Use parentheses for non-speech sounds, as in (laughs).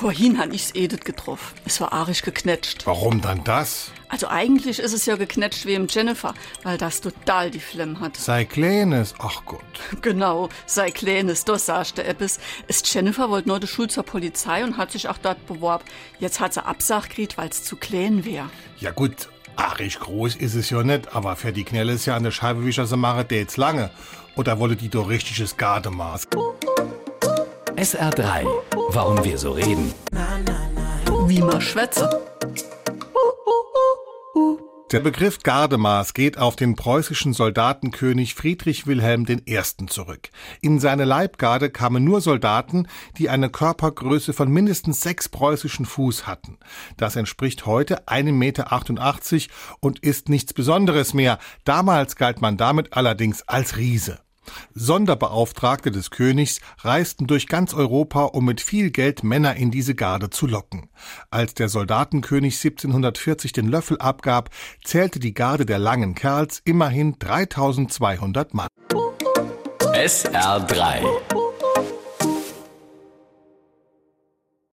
Vorhin han ich's Edith getroffen. Es war arisch geknetscht. Warum dann das? Also eigentlich ist es ja geknetscht wie im Jennifer, weil das total die Flemm hat. Sei kleines, ach Gott. (laughs) Genau, sei kleines, das sagst du etwas. Ist Jennifer wollte nur die Schule zur Polizei und hat sich auch dort beworben. Jetzt hat sie Absach gekriegt, weil es zu klein wäre. Ja gut, arisch groß ist es ja nicht, aber für die Knelle ist ja an der Scheibe, wie ich das mache, der jetzt lange. Oder wolle die doch richtiges Gardemaß? SR3. Warum wir so reden. Wie man schwätze. Der Begriff Gardemaß geht auf den preußischen Soldatenkönig Friedrich Wilhelm I. zurück. In seine Leibgarde kamen nur Soldaten, die eine Körpergröße von mindestens sechs preußischen Fuß hatten. Das entspricht heute 1,88 Meter und ist nichts Besonderes mehr. Damals galt man damit allerdings als Riese. Sonderbeauftragte des Königs reisten durch ganz Europa, um mit viel Geld Männer in diese Garde zu locken. Als der Soldatenkönig 1740 den Löffel abgab, zählte die Garde der langen Kerls immerhin 3200 Mann. SR3